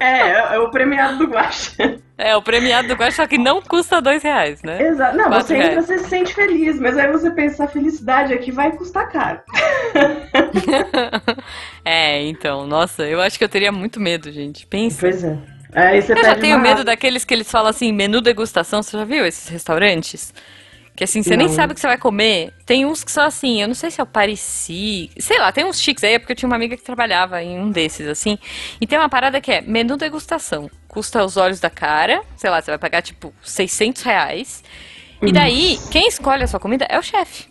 é, é o premiado do Guaxa. É, o premiado do Guaxa, só que não custa dois reais, né? Exato. Não, Quatro você entra, reais. você se sente feliz, mas aí você pensa, a felicidade aqui vai custar caro. <laughs> é, então, nossa, eu acho que eu teria muito medo, gente. Pensa. Pois é. Aí você Eu já tenho uma- medo daqueles que eles falam assim, menu degustação. Você já viu esses restaurantes? Que assim, você nem Não. sabe o que você vai comer. Tem uns que são assim, eu não sei se é o Parisi. Sei lá, tem uns chiques aí, é porque eu tinha uma amiga que trabalhava em um desses, assim. E tem uma parada que é menu degustação. Custa os olhos da cara, sei lá, você vai pagar tipo 600 reais. E daí, quem escolhe a sua comida é o chefe.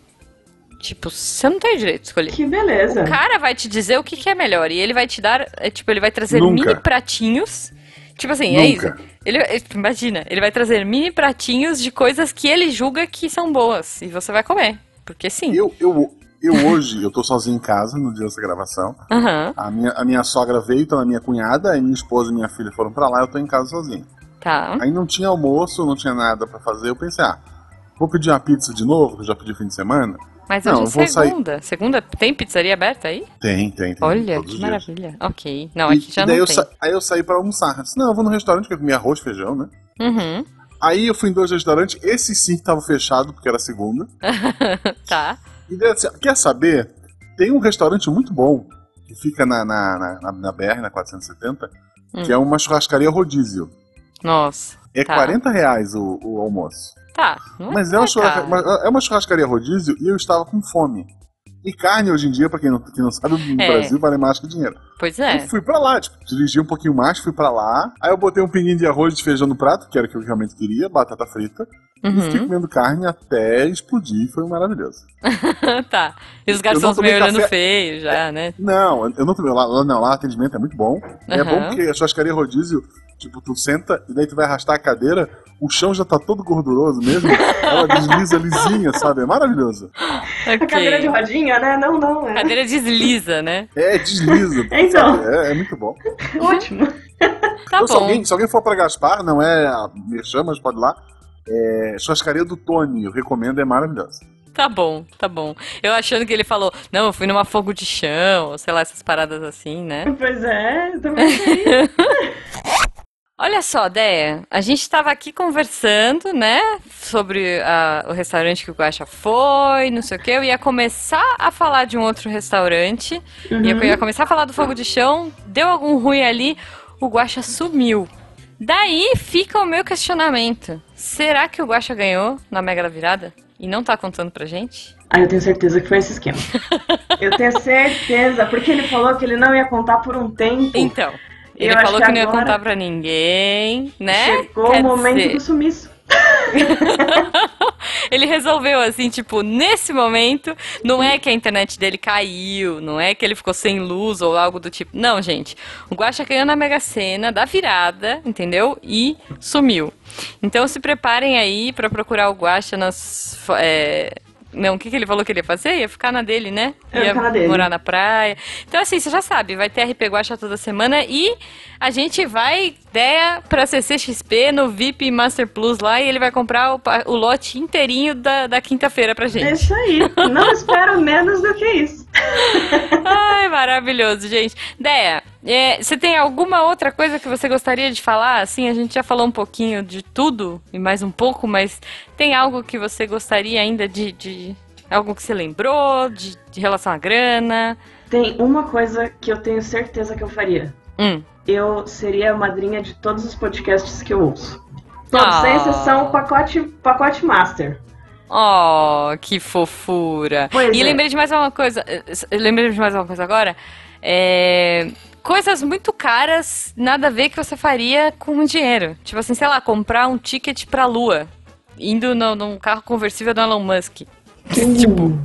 Tipo, você não tem direito de escolher. Que beleza. O cara vai te dizer o que, que é melhor. E ele vai te dar, é, tipo, ele vai trazer Nunca. mini pratinhos. Tipo assim, é isso. Nunca. Ele, é, imagina, ele vai trazer mini pratinhos de coisas que ele julga que são boas. E você vai comer. Porque sim. Eu, eu, eu hoje, eu tô sozinho em casa no dia dessa gravação. Aham, A minha, a minha sogra veio, então a minha cunhada, aí minha esposa e minha filha foram pra lá, eu tô em casa sozinho. tá. Aí não tinha almoço, não tinha nada pra fazer. Eu pensei, ah, vou pedir uma pizza de novo, que eu já pedi fim de semana. Mas Não, hoje é sair- segunda. Segunda, tem pizzaria aberta aí? Tem, tem, tem. Olha, que os dias. maravilha. Ok. Não, E- aqui já não eu tem. sa- Aí eu saí pra almoçar. Eu disse, não, eu vou no restaurante que eu comi arroz, feijão, né? Uhum. Aí eu fui em dois restaurantes, esse sim que tava fechado, porque era segunda. <laughs> tá. E daí, assim, quer saber? Tem um restaurante muito bom, que fica na, na, na, na- na BR, na 470, Hum. que é uma churrascaria rodízio. Nossa. É Tá. 40 reais o, o almoço. Tá. Não Mas é caro. uma- é uma churrascaria rodízio e eu estava com fome. E carne hoje em dia, pra quem não, quem não sabe, no É. Brasil vale mais que dinheiro. Pois Eu é. fui pra lá, tipo, dirigi um pouquinho mais, fui pra lá. Aí eu botei um pinguinho de arroz e de feijão no prato, que era o que eu realmente queria, batata frita. E fiquei Uhum. comendo carne até explodir, foi maravilhoso. <laughs> tá. E os garçons meio olhando café- feio já, né? Não, eu não tomei lá, lá não, lá o atendimento é muito bom. É Aham. bom porque a churrascaria rodízio, tipo, tu senta e daí tu vai arrastar a cadeira, o chão já tá todo gorduroso mesmo, <laughs> ela desliza lisinha, sabe? É maravilhoso. A cadeira de rodinha, né? Não, não. É Cadeira desliza, né? É, desliza. <laughs> Então. sabe? É, é muito bom. ótimo. Tá Então, se, bom. alguém, se alguém for pra Gaspar, não é a Merchan, mas pode ir lá. É, churrascaria do Tony, eu recomendo, é maravilhosa. Tá bom, tá bom. Eu achando que ele falou, não, eu fui numa fogo de chão, sei lá, essas paradas assim, né? <laughs> Pois é, também. <laughs> Olha só, Déia, a gente estava aqui conversando, né, sobre a- o restaurante que o Guaxa foi, não sei o que. Eu ia começar a falar de um outro restaurante, Uhum. e eu ia começar a falar do fogo de chão, deu algum ruim ali, o Guaxa sumiu. Daí fica o meu questionamento. Será que o Guaxa ganhou na Mega da Virada? E não tá contando pra gente? Ah, eu tenho certeza que foi esse esquema. Eu tenho <laughs> certeza, porque ele falou que ele não ia contar por um tempo. Então, ele falou que que não ia contar pra ninguém, né? Chegou Quer o momento dizer, do sumiço. <laughs> Ele resolveu assim, tipo, nesse momento, não é que a internet dele caiu, não é que ele ficou sem luz ou algo do tipo. Não, gente. O Guaxa caiu na Mega Sena da virada, entendeu? E sumiu. Então se preparem aí pra procurar o Guaxa nas. é, Não, o que, que ele falou que ele ia fazer? Ia ficar na dele, né? Ia na dele. morar na praia. Então, assim, você já sabe, vai ter RP Guaxa toda semana e a gente vai ideia pra CCXP no VIP Master Plus lá e ele vai comprar o, o lote inteirinho da, da quinta-feira pra É gente. isso aí. Não <laughs> espero menos do que isso. Ai, maravilhoso, gente. Deia, é, você tem alguma outra coisa que você gostaria de falar? Assim, a gente já falou um pouquinho de tudo e mais um pouco, mas tem algo que você gostaria ainda de. de- algo que você lembrou de, de relação à grana? Tem uma coisa que eu tenho certeza que eu faria. Hum. Eu seria a madrinha de todos os podcasts que eu ouço. Todos, Ah. sem exceção, o pacote, pacote master. Oh, que fofura. Pois e é. lembrei de mais uma coisa. Lembrei de mais uma coisa agora. É, Coisas muito caras, nada a ver que você faria com dinheiro. Tipo assim, sei lá, comprar um ticket pra lua. Indo no, num carro conversível do Elon Musk. tipo,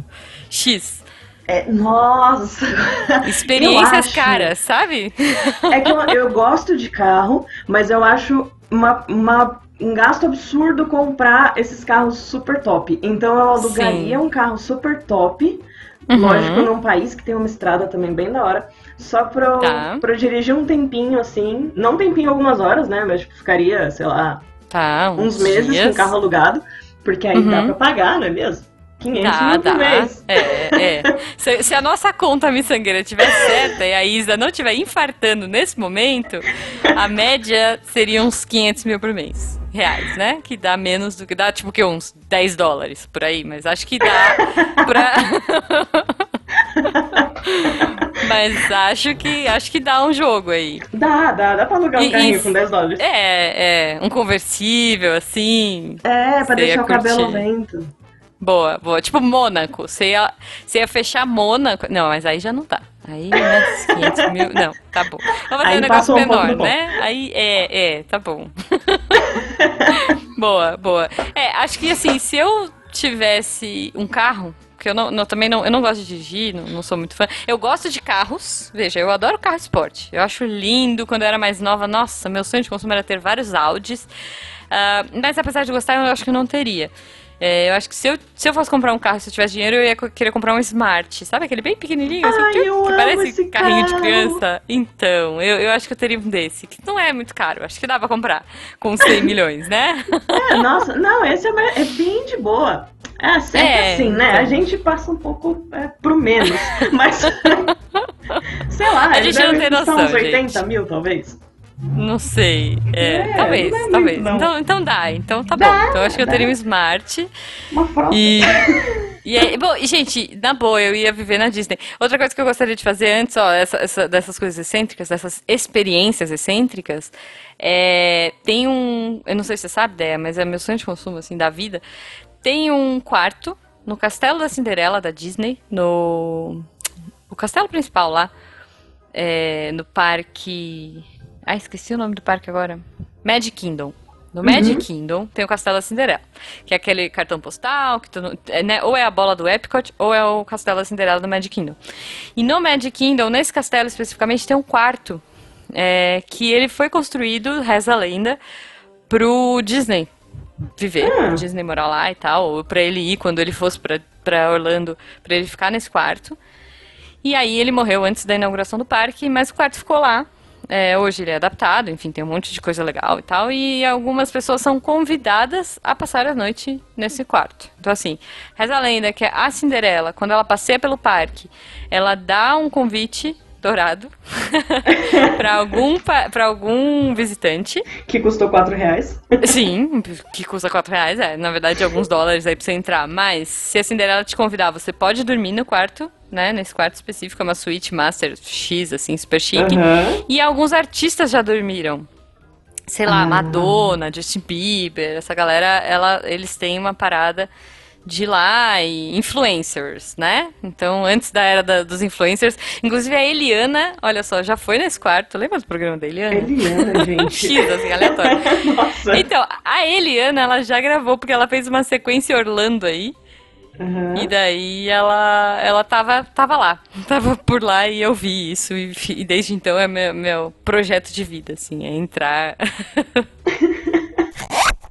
X. É, nossa! Experiências caras, sabe? É que eu, eu gosto de carro, mas eu acho uma, uma- um gasto absurdo comprar esses carros super top. Então eu alugaria Sim. um carro super top, Uhum. lógico, num país que tem uma estrada também bem da hora, só pra eu, Tá. pra eu dirigir um tempinho assim, não um tempinho algumas horas, né, mas tipo, ficaria, sei lá, Tá, uns meses dias. com carro alugado, porque aí dá Uhum. pra pagar, não é mesmo? 500 Dá, mil por dá. mês. É, é. <laughs> Se, se a nossa conta miçangueira estiver certa e a Isa não estiver infartando nesse momento, a média seria uns 500 mil por mês. Reais, né? Que dá menos do que dá, tipo que uns 10 dólares por aí, mas acho que dá pra. <laughs> <laughs> Mas acho que acho que dá um jogo aí. Dá, dá, dá pra alugar um E- carrinho e- com 10 dólares. É, é, um conversível, assim. É, pra deixar o cabelo lento. Boa, boa. Tipo Mônaco. Você ia, você ia fechar Mônaco. Não, mas aí já não dá. Aí, né, 500 mil. <laughs> Não, tá bom. Vamos fazer Aí um negócio um menor, né? Aí, é, é, tá bom. <laughs> boa, boa. É, acho que assim, se eu tivesse um carro. Porque eu não, não- também não, eu não gosto de dirigir, não, não sou muito fã. Eu gosto de carros, veja, eu adoro carro esporte. Eu acho lindo quando eu era mais nova. Nossa, meu sonho de consumo era ter vários Audis. Ah, mas apesar de gostar, eu acho que eu não teria. É, eu acho que se eu, se eu fosse comprar um carro, se eu tivesse dinheiro, eu ia querer comprar um Smart. Sabe aquele bem pequenininho, assim, Ai, eu que amo parece carrinho de carro. criança? Então, eu, eu acho que eu teria um desse, que não é muito caro. Acho que dá pra comprar com 100 milhões, né? É, nossa, não, esse é, é bem de boa. É sempre É, assim, né? então. A gente passa um pouco é, pro menos. <laughs> Mas. sei lá, A gente não tem noção, uns 80 gente. mil, talvez. Não sei. É, É, talvez, não é muito, talvez. não. Então, então dá, então tá Dá, bom. Então eu acho que eu dá. teria um Smart. Uma frota. E, <laughs> e aí, bom, gente, na boa, eu ia viver na Disney. Outra coisa que eu gostaria de fazer antes, ó, essa, essa- dessas coisas excêntricas, dessas experiências excêntricas, é, tem um, eu não sei se você sabe, Déia, mas é meu sonho de consumo, assim, da vida. Tem um quarto no Castelo da Cinderela, da Disney, no, o castelo principal lá, é, no parque, ah, esqueci o nome do parque agora, Magic Kingdom. No Magic Kingdom tem o Castelo da Cinderela, que é aquele cartão postal, que tu é, né, ou é a bola do Epcot, ou é o Castelo da Cinderela do Magic Kingdom. E no Magic Kingdom, nesse castelo especificamente, tem um quarto é, que ele foi construído, reza a lenda, pro Disney viver, Ah. Disney morar lá e tal, ou pra ele ir quando ele fosse pra, pra Orlando, pra ele ficar nesse quarto. E aí ele morreu antes da inauguração do parque, mas o quarto ficou lá. É, hoje ele é adaptado, enfim, tem um monte de coisa legal e tal. E algumas pessoas são convidadas a passar a noite nesse quarto. Então, assim, reza a lenda que a Cinderela, quando ela passeia pelo parque, ela dá um convite dourado <laughs> para algum, pa- pra algum visitante. Que custou 4 reais. Sim, que custa 4 reais, é. Na verdade, alguns dólares aí pra você entrar. Mas, se a Cinderela te convidar, você pode dormir no quarto, né? Nesse quarto específico, é uma suíte master X, assim, super chique. Aham. E alguns artistas já dormiram. Sei lá, Ah. Madonna, Justin Bieber, essa galera, ela, eles têm uma parada de lá e influencers, né? Então, antes da era da- dos influencers, inclusive a Eliana, olha só, já foi nesse quarto. Lembra do programa da Eliana? Eliana, <laughs> gente. X, assim, aleatório. <laughs> Nossa. Então, a Eliana, ela já gravou, porque ela fez uma sequência em Orlando aí. Aham. E daí ela, ela tava, tava lá. <laughs> Tava por lá e eu vi isso. E, e desde então é meu, meu projeto de vida, assim, é entrar.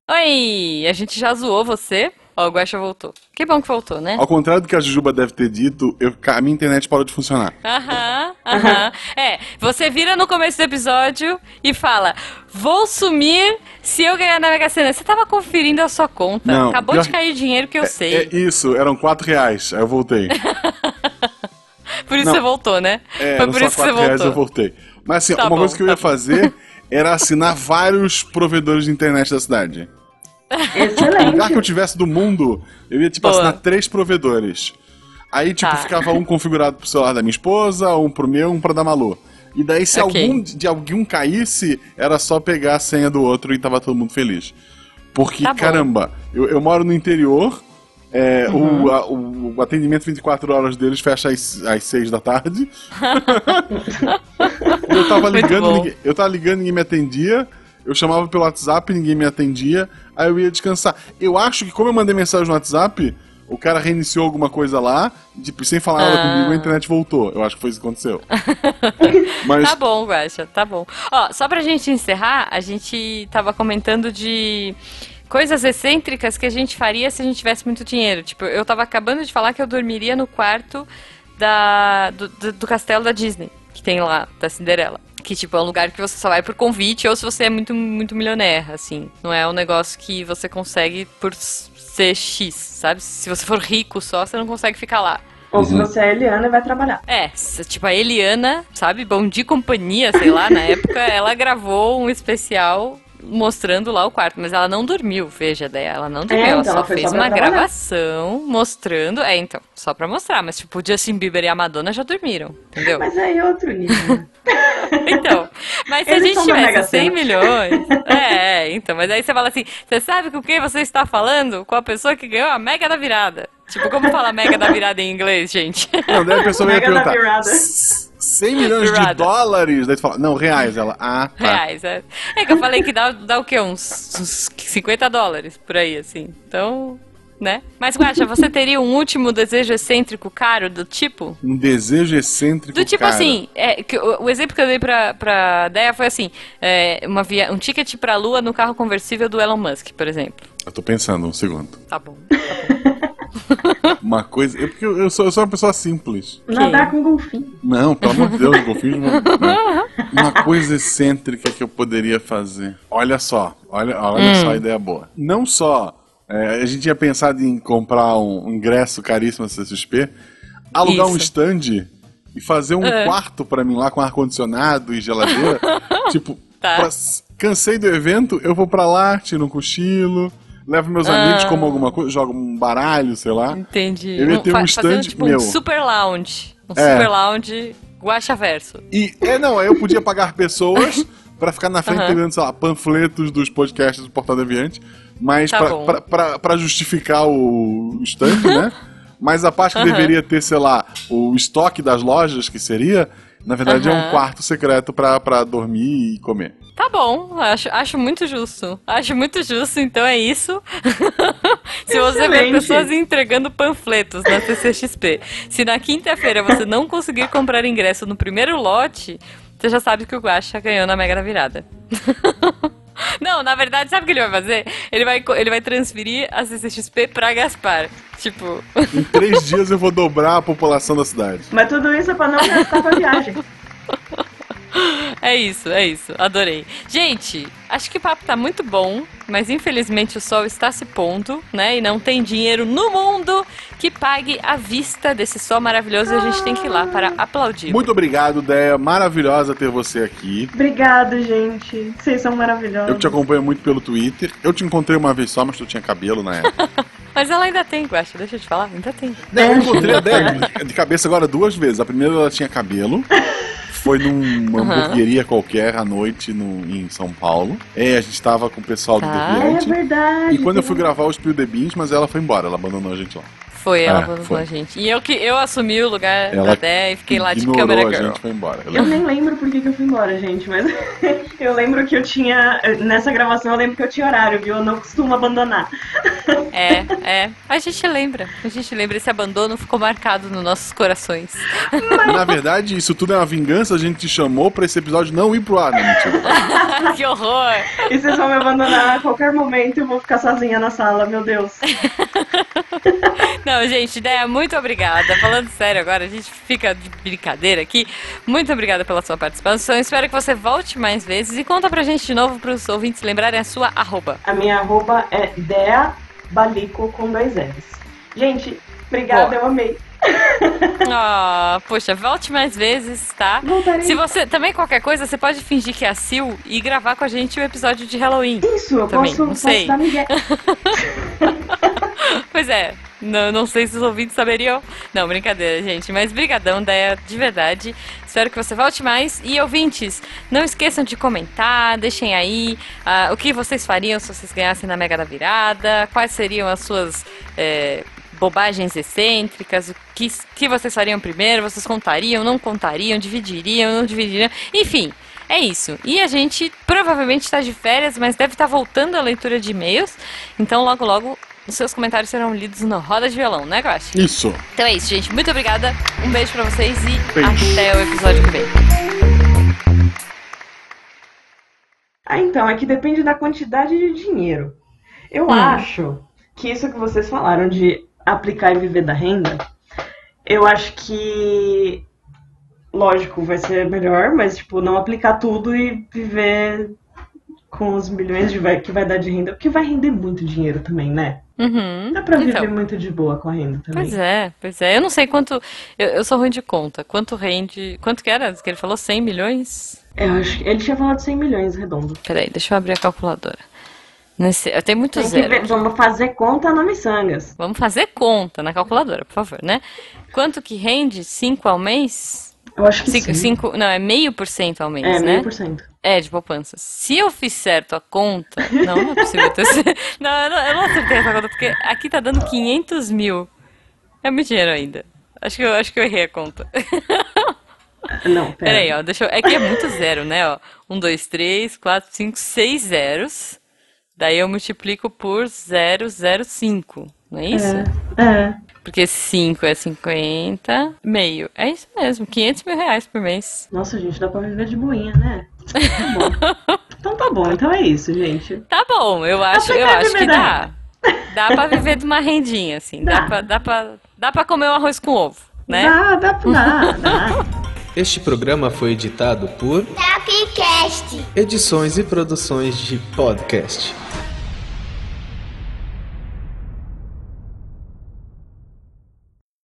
Oi! A gente já zoou você. Ó, o Guaxa voltou. Que bom que voltou, né? Ao contrário do que a Jujuba deve ter dito, eu- a minha internet parou de funcionar. Aham, aham. É, você vira no começo do episódio e fala: Vou sumir se eu ganhar na Mega Sena. Você tava conferindo a sua conta. Não, Acabou pior de cair dinheiro que eu É sei. isso, eram 4 reais, aí eu voltei. <laughs> por isso não. você voltou, né? É, Foi eram por só isso que você 4 reais eu voltou. voltei. Mas assim, Tá uma bom, coisa que eu tá ia fazer era assinar vários provedores de internet da cidade. No lugar que eu Excelente. tivesse do mundo, eu ia, tipo, Boa. assinar três provedores. Aí, tipo, Tá. ficava um configurado pro celular da minha esposa, um pro meu, um pra da Malu. E daí, se Ok. algum de algum caísse, era só pegar a senha do outro e tava todo mundo feliz. Porque, Tá caramba, eu, eu moro no interior, é, Uhum. o, a- o, o atendimento 24 horas deles fecha às, às 6 da tarde. <laughs> eu tava ligando, ninguém, eu tava ligando, ninguém me atendia. Eu chamava pelo WhatsApp, ninguém me atendia. Aí eu ia descansar. Eu acho que como eu mandei mensagem no WhatsApp, o cara reiniciou alguma coisa lá, tipo, sem falar nada Ah. comigo, a internet voltou. Eu acho que foi isso que aconteceu. <laughs> Mas Tá bom, Guaxa, tá bom. Ó, só pra gente encerrar, a gente tava comentando de coisas excêntricas que a gente faria se a gente tivesse muito dinheiro. Tipo, eu tava acabando de falar que eu dormiria no quarto da, do, do, do castelo da Disney, que tem lá, da Cinderela. Que, tipo, é um lugar que você só vai por convite ou se você é muito, muito milionaire, assim. Não é um negócio que você consegue por ser X, sabe? Se você for rico só, você não consegue ficar lá. Ou se você é Eliana, vai trabalhar. É, tipo a Eliana, sabe? Bom de companhia, sei lá, na época, ela gravou um especial mostrando lá o quarto, mas ela não dormiu, veja, daí ela não dormiu, É, ela então, só ela fez só uma trabalhar. gravação mostrando, é, então, só pra mostrar, mas tipo, o Justin Bieber e a Madonna já dormiram, entendeu? Mas aí é outro nível. <laughs> Então, mas se a Eles gente da Mega tivesse 100 Sena. milhões, <laughs> é, é, então, mas aí você fala assim, você sabe com quem você está falando? Com a pessoa que ganhou a mega da virada. Tipo, como fala mega da virada em inglês, gente? Não, daí a pessoa <laughs> ia Mega da perguntar. Virada. "S- 100 milhões de dólares? Daí tu fala, não, reais. Ela, ah, tá. Reais, é. É que eu falei que dá, dá o quê? Uns, uns 50 dólares por aí, assim. Então, né? Mas, Guaxa, você teria um último desejo excêntrico caro do tipo? Um desejo excêntrico, Do tipo cara. assim, é, que o, o exemplo que eu dei pra, pra Deia foi assim: é, uma via, um ticket pra lua no carro conversível do Elon Musk, por exemplo. Eu tô pensando um segundo. Tá bom. Uma coisa... Eu, porque eu, sou, eu sou uma pessoa simples. Nadar com golfinho. Não, pelo amor de Deus, golfinhos não, não. Uma coisa excêntrica que eu poderia fazer. Olha só, olha, olha só a ideia boa. Não só é, a gente tinha pensado em comprar um ingresso caríssimo da CCXP, alugar um Isso. stand e fazer um É. quarto pra mim lá com ar-condicionado e geladeira. <laughs> tipo, Tá. pra- cansei do evento, eu vou pra lá, tiro um cochilo, levo meus amigos, Ah. como alguma coisa, jogo um baralho, sei lá. Entendi. Eu ia ter um fazendo, stand tipo meu. um super lounge. Um É. super lounge Guaxa Verso. E, é, não, aí eu podia pagar pessoas <laughs> pra ficar na frente Aham. pegando, sei lá, panfletos dos podcasts do Portal Deviante, mas Tá pra justificar o stand, né? <laughs> Mas a parte que Aham. deveria ter, sei lá, o estoque das lojas, que seria, na verdade é um quarto secreto pra, pra dormir e comer. Tá bom, acho, acho muito justo. Acho muito justo, então é isso. <laughs> Se você vê pessoas entregando panfletos na CCXP, se na quinta-feira você não conseguir comprar ingresso no primeiro lote, você já sabe que o Guaxa ganhou na Mega da Virada. <laughs> Não, na verdade, sabe o que ele vai fazer? Ele vai, ele vai transferir a CCXP pra Gaspar. Tipo, Em três dias eu vou dobrar a população da cidade. Mas tudo isso é pra não gastar pra viagem. <laughs> É isso, é isso. Adorei. Gente, acho que o papo tá muito bom, mas infelizmente o sol está se pondo, né? E não tem dinheiro no mundo que pague a vista desse sol maravilhoso e a gente tem que ir lá para aplaudir. Muito obrigado, Deia. Maravilhosa ter você aqui. Obrigado, gente. Vocês são maravilhosos. Eu te acompanho muito pelo Twitter. Eu te encontrei uma vez só, mas tu tinha cabelo na época. <laughs> Mas ela ainda tem, Guaxa, deixa eu te falar, ainda tem. Não, eu encontrei a Deia de cabeça agora duas vezes. A primeira ela tinha cabelo. Foi numa Aham. hamburgueria qualquer à noite no, em São Paulo. É, a gente tava com o pessoal do Tá. É Deviante. verdade. E quando eu fui gravar o Spill the Beans, mas ela foi embora, ela abandonou a gente lá. Foi, ela É, abandonou foi. a gente. E eu que eu assumi o lugar Ela da Dé e fiquei lá de câmera a girl. gente, foi embora. Eu nem lembro por que, que eu fui embora, gente, mas <laughs> eu lembro que eu tinha. Nessa gravação eu lembro que eu tinha horário, viu? Eu não costumo abandonar. É, é. A gente lembra. A gente lembra. Esse abandono ficou marcado nos nossos corações. Na verdade, isso tudo é uma vingança, a gente te chamou pra esse episódio não ir pro ar, mentira. <laughs> que horror! E vocês vão me abandonar a qualquer momento e eu vou ficar sozinha na sala, meu Deus. <laughs> Não, gente, ideia, muito obrigada. Falando sério agora, a gente fica de brincadeira aqui. Muito obrigada pela sua participação. Espero que você volte mais vezes e conta pra gente de novo pros ouvintes lembrarem a sua arroba. A minha arroba é Dea Balico com dois L's. Gente, obrigada, Boa. eu amei. <laughs> Ah, poxa, volte mais vezes, tá? Voltarei. Se você também qualquer coisa, você pode fingir que é a Sil e gravar com a gente o episódio de Halloween. Isso, eu Também, posso, não posso sei. dar migué. <laughs> <laughs> Pois é, não, não sei se os ouvintes saberiam. Não, brincadeira, gente. Mas brigadão, Deia, de verdade. Espero que você volte mais. E ouvintes, não esqueçam de comentar, deixem aí ah, o que vocês fariam se vocês ganhassem na Mega da Virada, quais seriam as suas é, bobagens excêntricas, o que, que vocês fariam primeiro, vocês contariam, não contariam, dividiriam, não dividiriam, enfim. É isso. E a gente provavelmente está de férias, mas deve estar voltando a leitura de e-mails. Então, logo, logo, seus comentários serão lidos no Roda de Violão, né, Guache? Isso. Então é isso, gente. Muito obrigada. Um beijo pra vocês e Beijo. até o episódio que vem. Ah, então, é que depende da quantidade de dinheiro. Eu Hum. acho que isso que vocês falaram de aplicar e viver da renda, eu acho que, lógico, vai ser melhor, mas, tipo, não aplicar tudo e viver com os milhões de vai- que vai dar de renda, porque vai render muito dinheiro também, né? Uhum. Dá pra viver Então. muito de boa correndo também. Pois é, pois é. Eu não sei quanto. Eu, eu sou ruim de conta. Quanto rende. Quanto que era? Que ele falou 100 milhões? Eu acho que ele tinha falado 100 milhões redondo. Peraí, deixa eu abrir a calculadora. Nesse, eu tenho muito Tem zero. ver- vamos fazer conta no Missangas. Vamos fazer conta na calculadora, por favor, né? Quanto que rende 5 ao mês? Eu acho que Cinco, sim. cinco- não, é meio por cento ao mês, é, né? meio por cento. É, de poupança. Se eu fiz certo a conta. Não, não é possível ter. <laughs> Não, eu não, eu não acertei essa conta, porque aqui tá dando 500 mil. É muito dinheiro ainda. Acho que eu, acho que eu errei a conta. <laughs> Não, pera. Peraí, ó. Deixa eu, é que é muito zero, né? Ó. Um, dois, três, quatro, cinco, seis zeros. Daí eu multiplico por 0,05. Não é isso? É, é. Porque 5 é 50, meio. É isso mesmo, 500 mil reais por mês. Nossa, gente, dá pra viver de boinha, né? Tá bom. então tá bom, então é isso, gente. Tá bom, eu acho, eu que acho que dá. Dá pra viver de uma rendinha, assim. Dá, Dá. pra, dá, pra, dá pra comer um arroz com ovo, né? Dá, dá, dá, dá. Este programa foi editado por Tapcast. Edições e Produções de Podcast.